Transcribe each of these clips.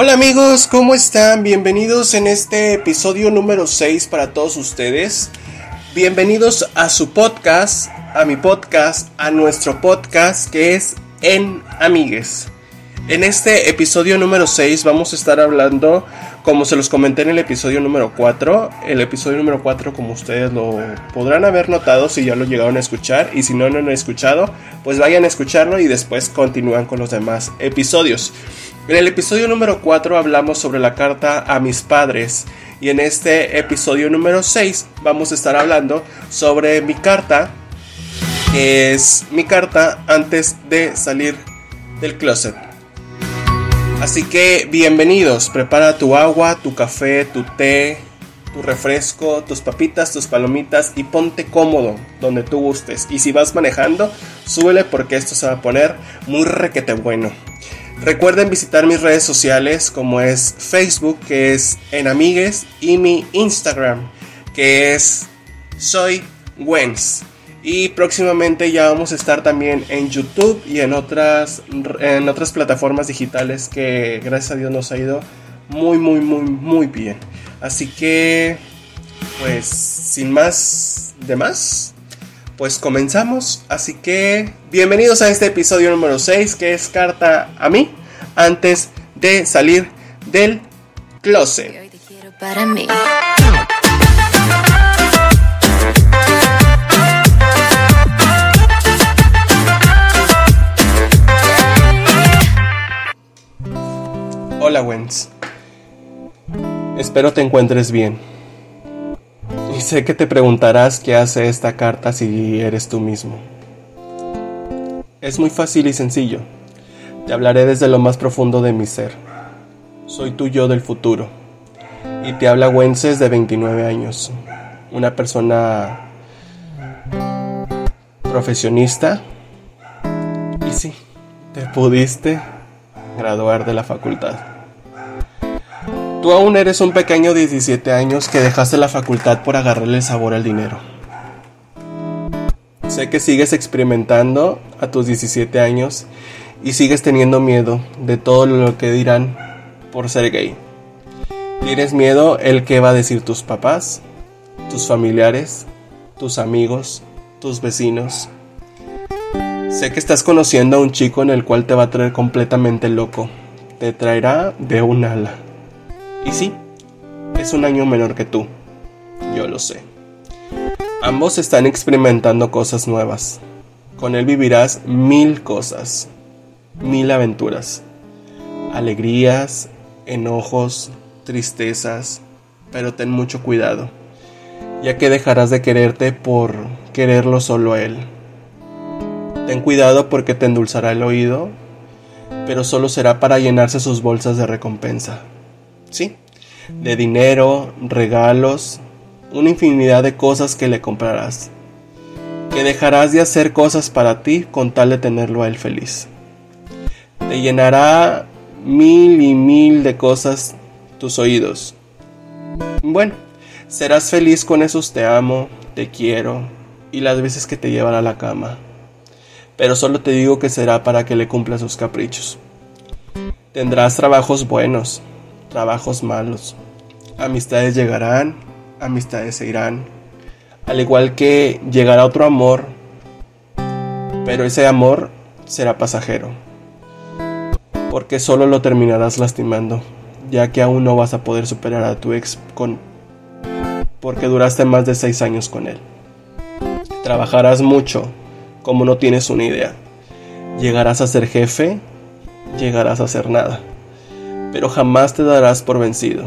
Hola amigos, ¿cómo están? Bienvenidos en este episodio número 6 para todos ustedes. Bienvenidos a su podcast, a mi podcast, a nuestro podcast que es En Amigues. En este episodio número 6 vamos a estar hablando, como se los comenté en el episodio número 4, el episodio número 4 como ustedes lo podrán haber notado si ya lo llegaron a escuchar y si no, no lo han escuchado, pues vayan a escucharlo y después continúan con los demás episodios. En el episodio número 4 hablamos sobre la carta a mis padres y en este episodio número 6 vamos a estar hablando sobre mi carta, que es mi carta antes de salir del closet. Así que bienvenidos, prepara tu agua, tu café, tu té, tu refresco, tus papitas, tus palomitas y ponte cómodo donde tú gustes. Y si vas manejando, súbele porque esto se va a poner muy requete bueno. Recuerden visitar mis redes sociales como es Facebook, que es en amigues, y mi Instagram, que es soy Wens. Y próximamente ya vamos a estar también en YouTube y en otras, en otras plataformas digitales que gracias a Dios nos ha ido muy, muy, muy, muy bien. Así que, pues, sin más de más, pues comenzamos. Así que bienvenidos a este episodio número 6 que es carta a mí antes de salir del closet. Hola Wens. Espero te encuentres bien. Y sé que te preguntarás qué hace esta carta si eres tú mismo. Es muy fácil y sencillo. Te hablaré desde lo más profundo de mi ser. Soy tu yo del futuro. Y te habla Wences de 29 años. Una persona profesionista. Y sí, te pudiste graduar de la facultad. Tú aún eres un pequeño de 17 años que dejaste la facultad por agarrarle el sabor al dinero. Sé que sigues experimentando a tus 17 años y sigues teniendo miedo de todo lo que dirán por ser gay. Tienes miedo el que va a decir tus papás, tus familiares, tus amigos, tus vecinos. Sé que estás conociendo a un chico en el cual te va a traer completamente loco. Te traerá de un ala. Y sí, es un año menor que tú. Yo lo sé. Ambos están experimentando cosas nuevas. Con él vivirás mil cosas, mil aventuras, alegrías, enojos, tristezas, pero ten mucho cuidado, ya que dejarás de quererte por quererlo solo a él. Ten cuidado porque te endulzará el oído, pero solo será para llenarse sus bolsas de recompensa. Sí, de dinero, regalos, una infinidad de cosas que le comprarás. Que dejarás de hacer cosas para ti con tal de tenerlo a él feliz. Te llenará mil y mil de cosas tus oídos. Bueno, serás feliz con esos te amo, te quiero y las veces que te llevan a la cama. Pero solo te digo que será para que le cumpla sus caprichos. Tendrás trabajos buenos, trabajos malos. Amistades llegarán, amistades se irán. Al igual que llegará otro amor, pero ese amor será pasajero. Porque solo lo terminarás lastimando, ya que aún no vas a poder superar a tu ex con porque duraste más de seis años con él. Trabajarás mucho, como no tienes una idea. Llegarás a ser jefe, llegarás a ser nada pero jamás te darás por vencido.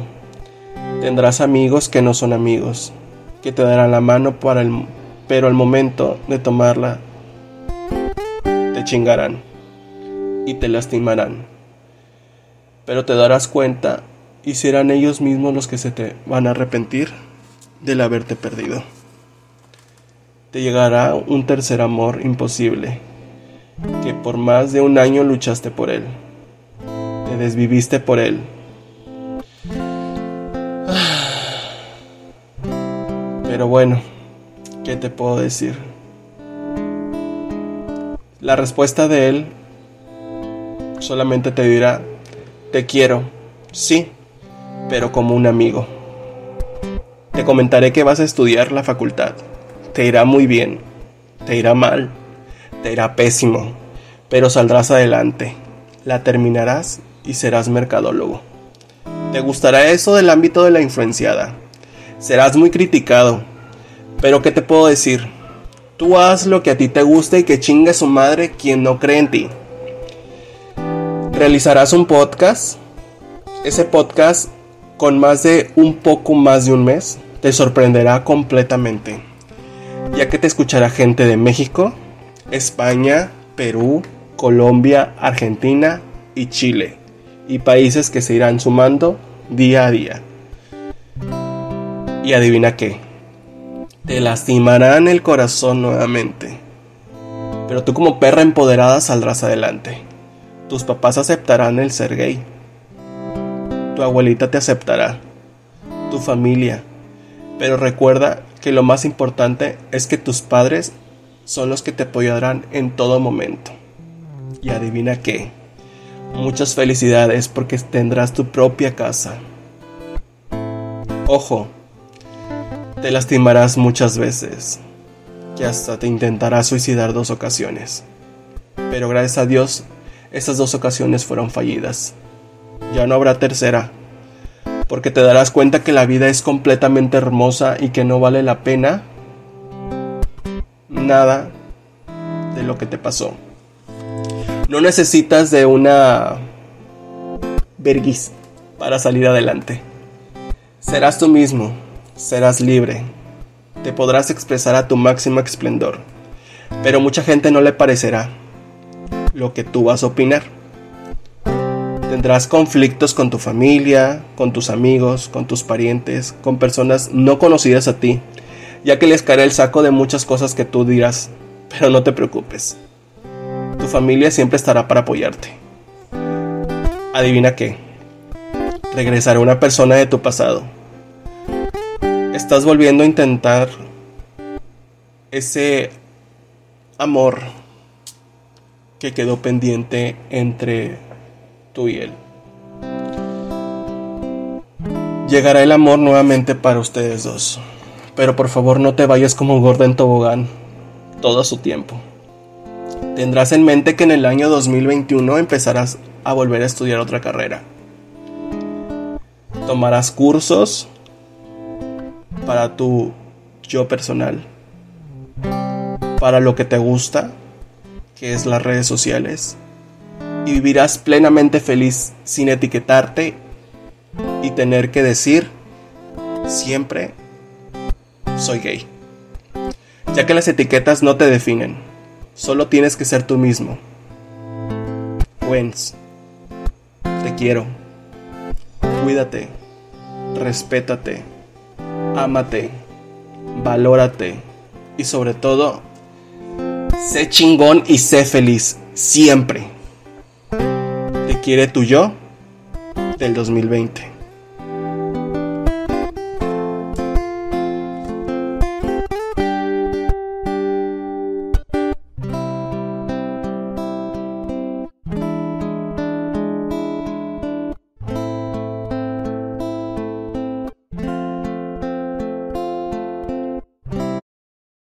Tendrás amigos que no son amigos, que te darán la mano para pero al momento de tomarla te chingarán y te lastimarán. Pero te darás cuenta y serán ellos mismos los que se te van a arrepentir del haberte perdido. Te llegará un tercer amor imposible, que por más de un año luchaste por él desviviste por él. Pero bueno, ¿qué te puedo decir? La respuesta de él solamente te dirá, te quiero, Sí, pero como un amigo. Te comentaré que vas a estudiar la facultad. Te irá muy bien, te irá mal, te irá pésimo, pero saldrás adelante. La terminarás y serás mercadólogo. Te gustará eso del ámbito de la influenciada. Serás muy criticado. Pero ¿qué te puedo decir? Tú haz lo que a ti te guste y que chingue su madre quien no cree en ti. Realizarás un podcast. Ese podcast con más de un poco más de un mes te sorprenderá completamente. Ya que te escuchará gente de México, España, Perú, Colombia, Argentina y Chile y países que se irán sumando día a día. Y adivina qué, te lastimarán el corazón nuevamente. Pero tú como perra empoderada saldrás adelante. Tus papás aceptarán el ser gay. Tu abuelita te aceptará. Tu familia. Pero recuerda que lo más importante es que tus padres son los que te apoyarán en todo momento. Y adivina qué Muchas felicidades porque tendrás tu propia casa. Ojo, te lastimarás muchas veces, que hasta te intentarás suicidar dos ocasiones. Pero gracias a Dios, estas dos ocasiones fueron fallidas. Ya no habrá tercera, porque te darás cuenta que la vida es completamente hermosa y que no vale la pena nada de lo que te pasó. No necesitas de una vergüenza para salir adelante. Serás tú mismo, serás libre, te podrás expresar a tu máximo esplendor, pero mucha gente no le parecerá lo que tú vas a opinar. Tendrás conflictos con tu familia, con tus amigos, con tus parientes, con personas no conocidas a ti, ya que les caerá el saco de muchas cosas que tú dirás, pero no te preocupes familia siempre estará para apoyarte. Adivina qué. Regresará una persona de tu pasado. Estás volviendo a intentar ese amor que quedó pendiente entre tú y él. Llegará el amor nuevamente para ustedes dos. Pero por favor no te vayas como gorda en tobogán todo su tiempo. Tendrás en mente que en el año 2021 empezarás a volver a estudiar otra carrera. Tomarás cursos para tu yo personal, para lo que te gusta, que es las redes sociales, y vivirás plenamente feliz sin etiquetarte y tener que decir siempre soy gay, ya que las etiquetas no te definen Solo tienes que ser tú mismo. Wens, te quiero. Cuídate, respétate, ámate, valórate y sobre todo, sé chingón y sé feliz siempre. Te quiere tu yo del 2020.